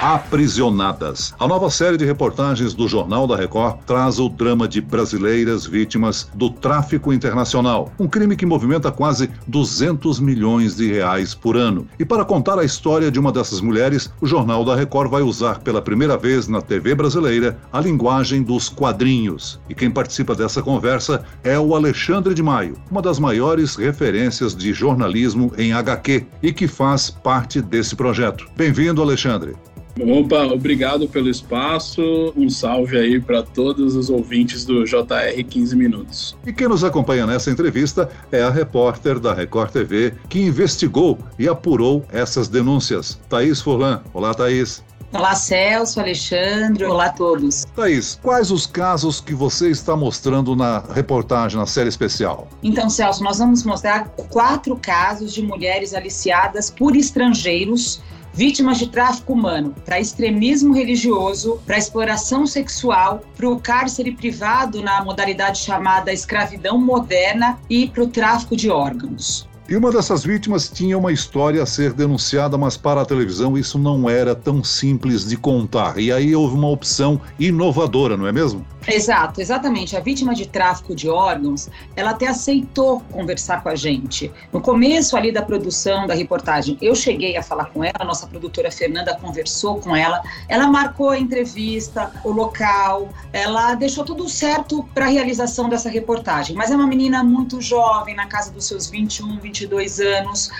Aprisionadas. A nova série de reportagens do Jornal da Record traz o drama de brasileiras vítimas do tráfico internacional, um crime que movimenta quase 200 milhões de reais por ano. E para contar a história de uma dessas mulheres, o Jornal da Record vai usar pela primeira vez na TV brasileira a linguagem dos quadrinhos. E quem participa dessa conversa é o Alexandre de Maio, uma das maiores referências de jornalismo em HQ e que faz parte desse projeto. Bem-vindo, Alexandre. Opa, obrigado pelo espaço. Um salve aí para todos os ouvintes do JR 15 Minutos. E quem nos acompanha nessa entrevista é a repórter da Record TV que investigou e apurou essas denúncias. Thaís Furlan. Olá, Thaís. Olá, Celso, Alexandre, olá a todos. Thaís, quais os casos que você está mostrando na reportagem, na série especial? Então, Celso, nós vamos mostrar quatro casos de mulheres aliciadas por estrangeiros vítimas de tráfico humano, para extremismo religioso, para exploração sexual, para o cárcere privado na modalidade chamada escravidão moderna e para o tráfico de órgãos. E uma dessas vítimas tinha uma história a ser denunciada, mas para a televisão isso não era tão simples de contar. E aí houve uma opção inovadora, não é mesmo? Exato, exatamente. A vítima de tráfico de órgãos, ela até aceitou conversar com a gente. No começo ali da produção da reportagem, eu cheguei a falar com ela, nossa produtora Fernanda conversou com ela, ela marcou a entrevista, o local, ela deixou tudo certo para a realização dessa reportagem. Mas é uma menina muito jovem, na casa dos seus 21, 22 anos,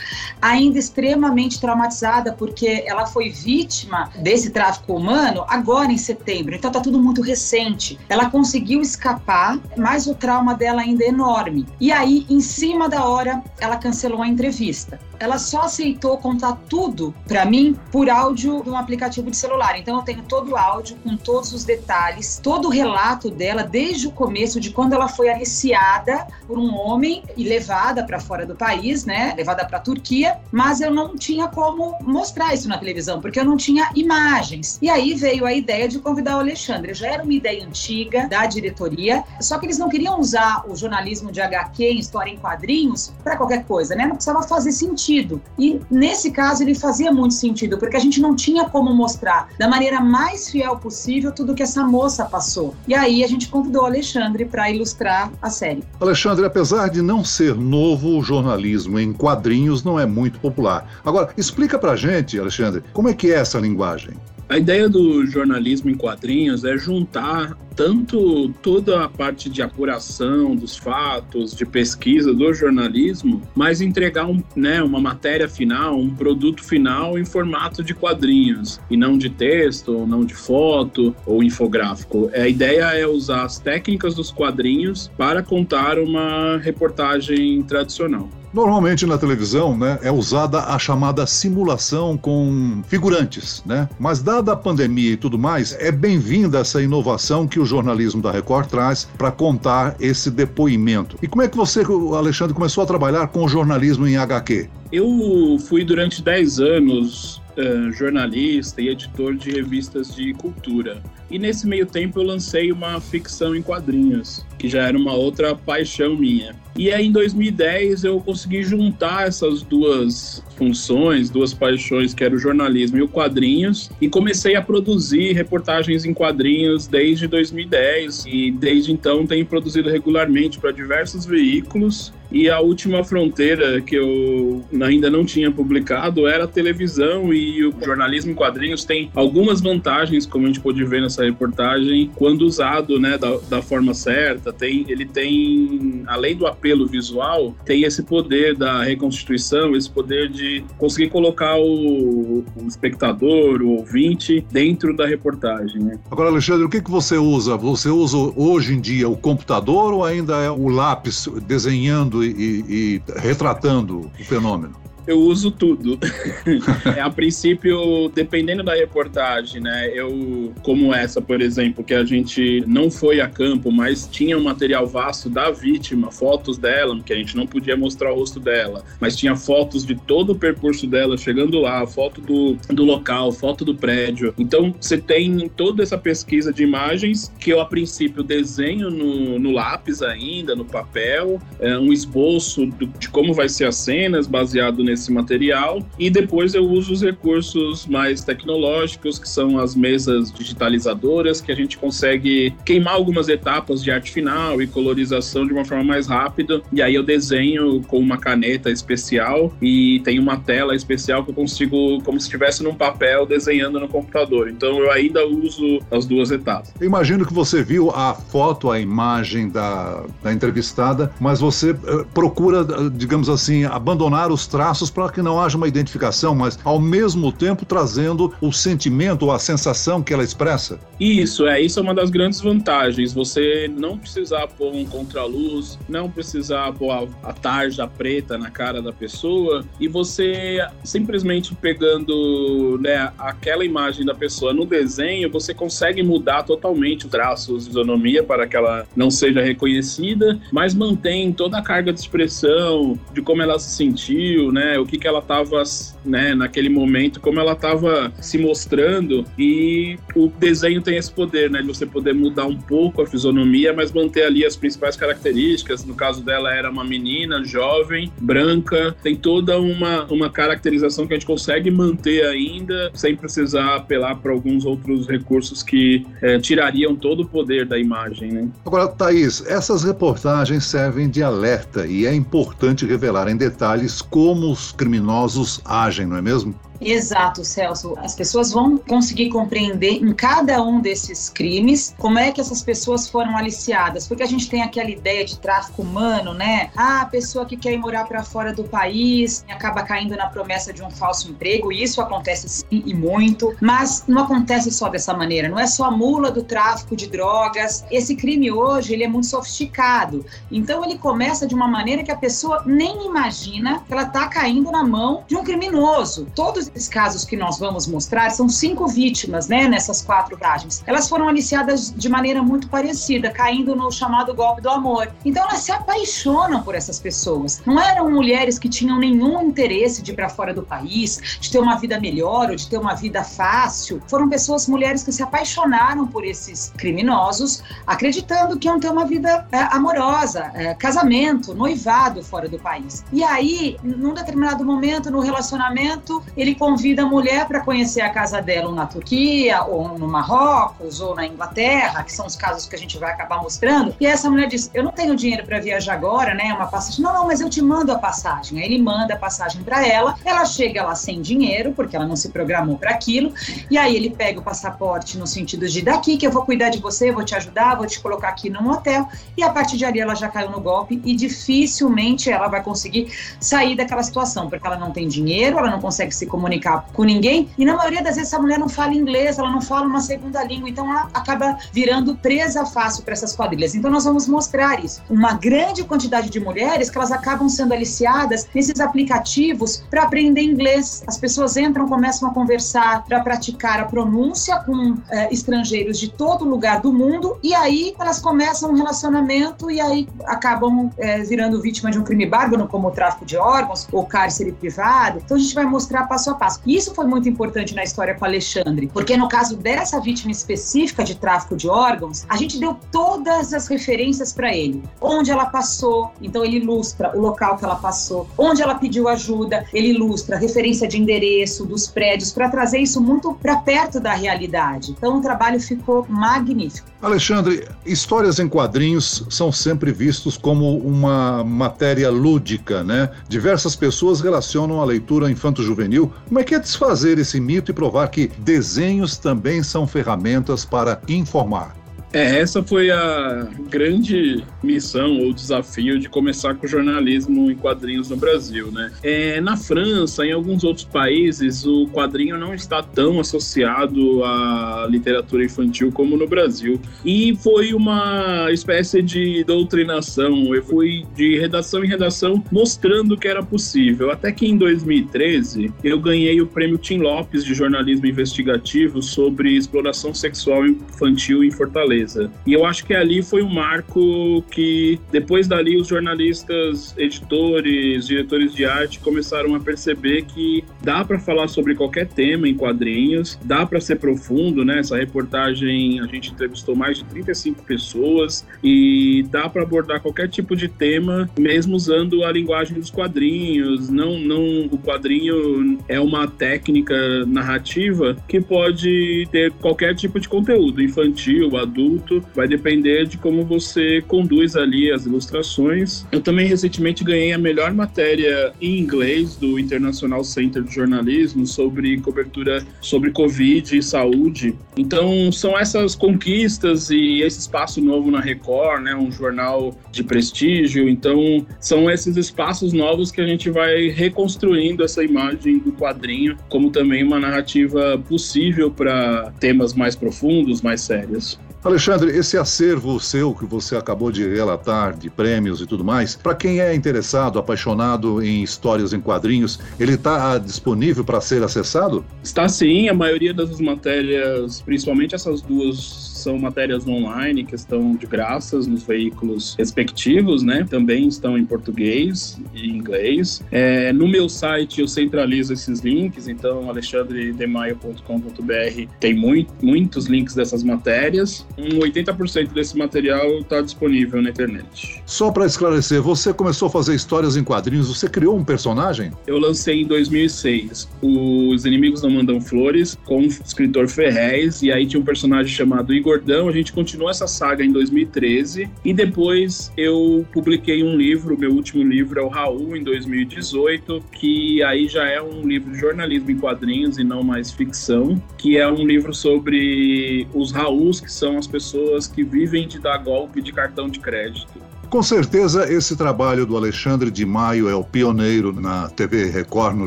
ainda extremamente traumatizada porque ela foi vítima desse tráfico humano agora em setembro. Então tá tudo muito recente. Ela conseguiu escapar, mas o trauma dela ainda é enorme. E aí, em cima da hora, ela cancelou a entrevista ela só aceitou contar tudo para mim por áudio de um aplicativo de celular. Então eu tenho todo o áudio com todos os detalhes, todo o relato dela desde o começo de quando ela foi aliciada por um homem e levada para fora do país, né? Levada para a Turquia, mas eu não tinha como mostrar isso na televisão porque eu não tinha imagens. E aí veio a ideia de convidar o Alexandre. Já era uma ideia antiga da diretoria, só que eles não queriam usar o jornalismo de HQ em história em quadrinhos para qualquer coisa, né? Não precisava fazer sentido sentido. E nesse caso ele fazia muito sentido, porque a gente não tinha como mostrar da maneira mais fiel possível tudo que essa moça passou. E aí a gente convidou o Alexandre para ilustrar a série. Alexandre, apesar de não ser novo, o jornalismo em quadrinhos não é muito popular. Agora, explica pra gente, Alexandre, como é que é essa linguagem? A ideia do jornalismo em quadrinhos é juntar tanto toda a parte de apuração dos fatos, de pesquisa do jornalismo, mas entregar um, né, uma matéria final, um produto final em formato de quadrinhos, e não de texto, ou não de foto ou infográfico. A ideia é usar as técnicas dos quadrinhos para contar uma reportagem tradicional. Normalmente na televisão, né, é usada a chamada simulação com figurantes, né? Mas dada a pandemia e tudo mais, é bem-vinda essa inovação que o jornalismo da Record traz para contar esse depoimento. E como é que você, Alexandre, começou a trabalhar com o jornalismo em HQ? Eu fui durante 10 anos uh, jornalista e editor de revistas de cultura. E nesse meio tempo eu lancei uma ficção em quadrinhos, que já era uma outra paixão minha. E aí em 2010 eu consegui juntar essas duas funções, duas paixões, que era o jornalismo e o quadrinhos, e comecei a produzir reportagens em quadrinhos desde 2010 e desde então tenho produzido regularmente para diversos veículos. E a última fronteira que eu ainda não tinha publicado era a televisão e o jornalismo em quadrinhos tem algumas vantagens, como a gente pôde ver nessa reportagem, quando usado né, da, da forma certa. Tem, ele tem, além do apelo visual, tem esse poder da reconstituição, esse poder de conseguir colocar o, o espectador, o ouvinte, dentro da reportagem. Né? Agora, Alexandre, o que, que você usa? Você usa hoje em dia o computador ou ainda é o lápis desenhando e, e retratando o fenômeno? Eu uso tudo. é, a princípio, dependendo da reportagem, né? Eu, como essa, por exemplo, que a gente não foi a campo, mas tinha um material vasto da vítima, fotos dela, que a gente não podia mostrar o rosto dela, mas tinha fotos de todo o percurso dela chegando lá, foto do, do local, foto do prédio. Então, você tem toda essa pesquisa de imagens que eu, a princípio, desenho no, no lápis ainda, no papel, é, um esboço do, de como vai ser as cenas baseado nesse material, e depois eu uso os recursos mais tecnológicos, que são as mesas digitalizadoras, que a gente consegue queimar algumas etapas de arte final e colorização de uma forma mais rápida, e aí eu desenho com uma caneta especial e tem uma tela especial que eu consigo, como se estivesse num papel, desenhando no computador. Então eu ainda uso as duas etapas. Eu imagino que você viu a foto, a imagem da, da entrevistada, mas você uh, procura, uh, digamos assim, abandonar os traços para que não haja uma identificação, mas ao mesmo tempo trazendo o sentimento ou a sensação que ela expressa. Isso, é, isso é uma das grandes vantagens. Você não precisar pôr um contraluz, não precisar pôr a, a tarja preta na cara da pessoa e você simplesmente pegando né, aquela imagem da pessoa no desenho, você consegue mudar totalmente os traços, isonomia para que ela não seja reconhecida, mas mantém toda a carga de expressão, de como ela se sentiu, né, o que, que ela estava né, naquele momento, como ela estava se mostrando e o desenho tem esse poder, né, de você poder mudar um pouco a fisionomia, mas manter ali as principais características. No caso dela era uma menina jovem, branca, tem toda uma, uma caracterização que a gente consegue manter ainda sem precisar apelar para alguns outros recursos que é, tirariam todo o poder da imagem, né? Agora, Thaís, essas reportagens servem de alerta e é importante revelar em detalhes como os criminosos agem, não é mesmo? Exato, Celso. As pessoas vão conseguir compreender em cada um desses crimes como é que essas pessoas foram aliciadas, porque a gente tem aquela ideia de tráfico humano, né? Ah, a pessoa que quer ir morar para fora do país acaba caindo na promessa de um falso emprego, e isso acontece sim e muito, mas não acontece só dessa maneira, não é só a mula do tráfico de drogas. Esse crime hoje, ele é muito sofisticado. Então ele começa de uma maneira que a pessoa nem imagina que ela está caindo na mão de um criminoso. Todos esses casos que nós vamos mostrar são cinco vítimas, né, nessas quatro viagens. Elas foram aliciadas de maneira muito parecida, caindo no chamado golpe do amor. Então elas se apaixonam por essas pessoas. Não eram mulheres que tinham nenhum interesse de ir para fora do país, de ter uma vida melhor ou de ter uma vida fácil. Foram pessoas, mulheres que se apaixonaram por esses criminosos, acreditando que iam ter uma vida é, amorosa, é, casamento, noivado fora do país. E aí, num determinado momento no relacionamento, ele convida a mulher para conhecer a casa dela na Turquia, ou no Marrocos, ou na Inglaterra, que são os casos que a gente vai acabar mostrando. E essa mulher diz: Eu não tenho dinheiro para viajar agora, né? Uma passagem. Não, não, mas eu te mando a passagem. Aí ele manda a passagem para ela. Ela chega lá sem dinheiro, porque ela não se programou para aquilo. E aí ele pega o passaporte no sentido de: daqui que eu vou cuidar de você, vou te ajudar, vou te colocar aqui num hotel. E a partir de ali ela já caiu no golpe e dificilmente ela vai conseguir sair daquela situação, porque ela não tem dinheiro, ela não consegue se comunicar comunicar com ninguém. E na maioria das vezes essa mulher não fala inglês, ela não fala uma segunda língua, então ela acaba virando presa fácil para essas quadrilhas. Então nós vamos mostrar isso. Uma grande quantidade de mulheres que elas acabam sendo aliciadas nesses aplicativos para aprender inglês. As pessoas entram, começam a conversar para praticar a pronúncia com é, estrangeiros de todo lugar do mundo e aí elas começam um relacionamento e aí acabam é, virando vítima de um crime bárbaro como o tráfico de órgãos ou cárcere privado. Então a gente vai mostrar passo a passo. Isso foi muito importante na história com Alexandre, porque no caso dessa vítima específica de tráfico de órgãos, a gente deu todas as referências para ele. Onde ela passou, então ele ilustra o local que ela passou, onde ela pediu ajuda, ele ilustra a referência de endereço dos prédios para trazer isso muito para perto da realidade. Então o trabalho ficou magnífico. Alexandre, histórias em quadrinhos são sempre vistos como uma matéria lúdica, né? Diversas pessoas relacionam a leitura infanto-juvenil. Como é que é desfazer esse mito e provar que desenhos também são ferramentas para informar? É, essa foi a grande missão ou desafio de começar com o jornalismo em quadrinhos no Brasil, né? É, na França, em alguns outros países, o quadrinho não está tão associado à literatura infantil como no Brasil. E foi uma espécie de doutrinação. Eu fui de redação em redação mostrando que era possível. Até que em 2013 eu ganhei o prêmio Tim Lopes de jornalismo investigativo sobre exploração sexual infantil em Fortaleza. E eu acho que ali foi um marco que depois dali os jornalistas, editores, diretores de arte começaram a perceber que dá para falar sobre qualquer tema em quadrinhos, dá para ser profundo, né? Essa reportagem a gente entrevistou mais de 35 pessoas e dá para abordar qualquer tipo de tema, mesmo usando a linguagem dos quadrinhos. Não, não, o quadrinho é uma técnica narrativa que pode ter qualquer tipo de conteúdo, infantil, adulto, vai depender de como você conduz ali as ilustrações. Eu também recentemente ganhei a melhor matéria em inglês do International Center de Jornalismo sobre cobertura sobre Covid e saúde. Então, são essas conquistas e esse espaço novo na Record, né, um jornal de prestígio. Então, são esses espaços novos que a gente vai reconstruindo essa imagem do quadrinho como também uma narrativa possível para temas mais profundos, mais sérios. Alexandre, esse acervo seu que você acabou de relatar, de prêmios e tudo mais, para quem é interessado, apaixonado em histórias em quadrinhos, ele está disponível para ser acessado? Está sim, a maioria das matérias, principalmente essas duas são matérias online que estão de graças nos veículos respectivos, né? Também estão em português e inglês. É, no meu site eu centralizo esses links, então alexandredemaio.com.br tem muito, muitos links dessas matérias. Um 80% desse material está disponível na internet. Só para esclarecer, você começou a fazer histórias em quadrinhos, você criou um personagem? Eu lancei em 2006 Os Inimigos Não Mandam Flores com o escritor Ferrez, e aí tinha um personagem chamado Igor Gordão, a gente continuou essa saga em 2013 e depois eu publiquei um livro, meu último livro é o Raul, em 2018, que aí já é um livro de jornalismo em quadrinhos e não mais ficção, que é um livro sobre os Rauls, que são as pessoas que vivem de dar golpe de cartão de crédito. Com certeza, esse trabalho do Alexandre de Maio é o pioneiro na TV Record, no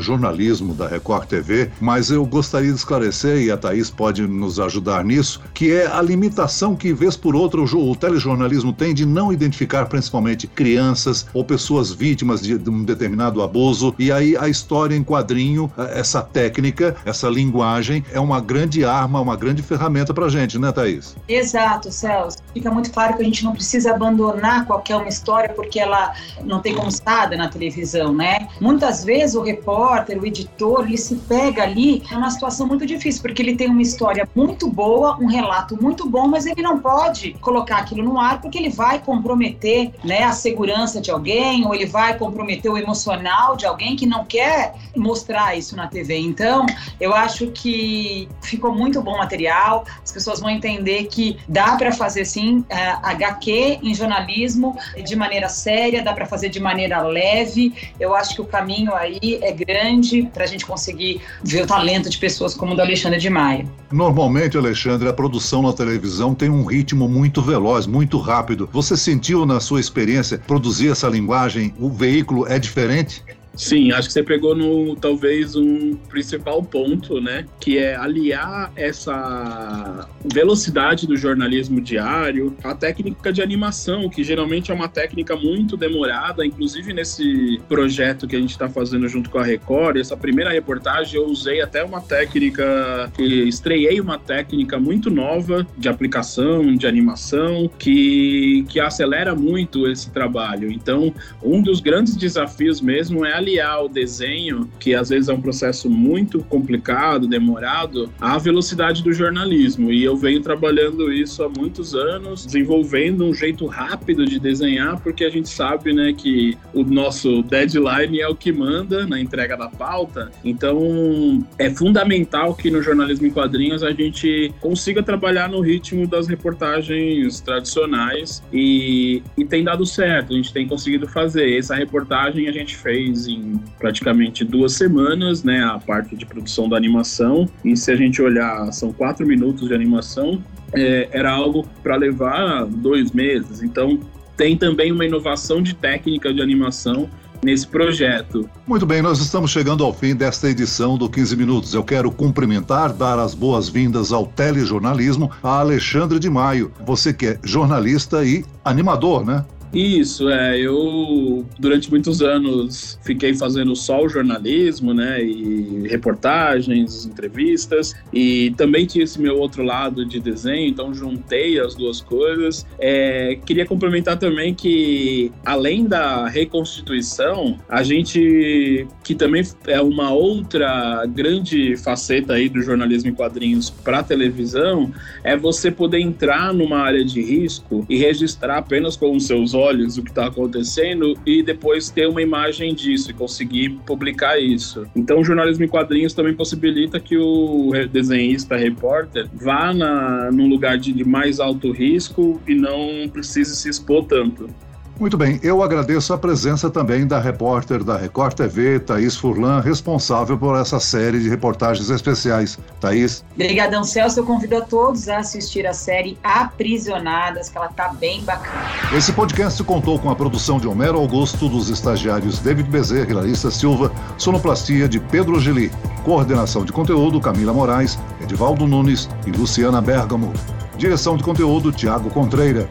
jornalismo da Record TV, mas eu gostaria de esclarecer, e a Thaís pode nos ajudar nisso, que é a limitação que, vez por outra, o, telejornalismo tem de não identificar principalmente crianças ou pessoas vítimas de, de um determinado abuso. E aí a história em quadrinho, eh, essa técnica, essa linguagem, é uma grande arma, uma grande ferramenta para gente, né, Thaís? Exato, Celso. Fica muito claro que a gente não precisa abandonar qualquer é uma história porque ela não tem estar na televisão, né? Muitas vezes o repórter, o editor, ele se pega ali numa situação muito difícil, porque ele tem uma história muito boa, um relato muito bom, mas ele não pode colocar aquilo no ar porque ele vai comprometer, né, a segurança de alguém ou ele vai comprometer o emocional de alguém que não quer mostrar isso na TV. Então, eu acho que ficou muito bom material. As pessoas vão entender que dá para fazer sim uh, eh, HQ em jornalismo de maneira séria, dá para fazer de maneira leve. Eu acho que o caminho aí é grande para a gente conseguir ver o talento de pessoas como o do Alexandre de Maia. Normalmente, Alexandre, a produção na televisão tem um ritmo muito veloz, muito rápido. Você sentiu na sua experiência produzir essa linguagem? O veículo é diferente? Sim, acho que você pegou no talvez um principal ponto, né? Que é aliar essa velocidade do jornalismo diário à técnica de animação, que geralmente é uma técnica muito demorada, inclusive nesse projeto que a gente está fazendo junto com a Record. Essa primeira reportagem eu usei até uma técnica, estreiei uma técnica muito nova de aplicação, de animação, que, que acelera muito esse trabalho. Então, um dos grandes desafios mesmo é aliar o desenho, que às vezes é um processo muito complicado, demorado, à velocidade do jornalismo. E eu venho trabalhando isso há muitos anos, desenvolvendo um jeito rápido de desenhar, porque a gente sabe, né, que o nosso deadline é o que manda na entrega da pauta. Então, é fundamental que no jornalismo em quadrinhos a gente consiga trabalhar no ritmo das reportagens tradicionais e, e tem dado certo, a gente tem conseguido fazer. Essa reportagem a gente fez em praticamente duas semanas, né? A parte de produção da animação. E se a gente olhar, são quatro minutos de animação. É, era algo para levar dois meses. Então, tem também uma inovação de técnica de animação nesse projeto. Muito bem, nós estamos chegando ao fim desta edição do 15 Minutos. Eu quero cumprimentar, dar as boas-vindas ao telejornalismo a Alexandre de Maio. Você que é jornalista e animador, né? Isso, é. Eu, durante muitos anos, fiquei fazendo só o jornalismo, né? E reportagens, entrevistas. E também tinha esse meu outro lado de desenho, então juntei as duas coisas. É, queria complementar também que, além da reconstituição, a gente, que também é uma outra grande faceta aí do jornalismo em quadrinhos para televisão, é você poder entrar numa área de risco e registrar apenas com os seus olhos olhos o que está acontecendo e depois ter uma imagem disso e conseguir publicar isso. Então, o jornalismo em quadrinhos também possibilita que o desenhista, repórter, vá na, num lugar de, de mais alto risco e não precise se expor tanto. Muito bem, eu agradeço a presença também da repórter da Record TV, Thaís Furlan, responsável por essa série de reportagens especiais. Thaís. Obrigadão, Celso. Eu convido a todos a assistir a série Aprisionadas, que ela tá bem bacana. Esse podcast contou com a produção de Homero Augusto, dos estagiários David Bezerra e Larissa Silva, sonoplastia de Pedro Gili, coordenação de conteúdo Camila Moraes, Edivaldo Nunes e Luciana Bergamo. Direção de conteúdo Tiago Contreira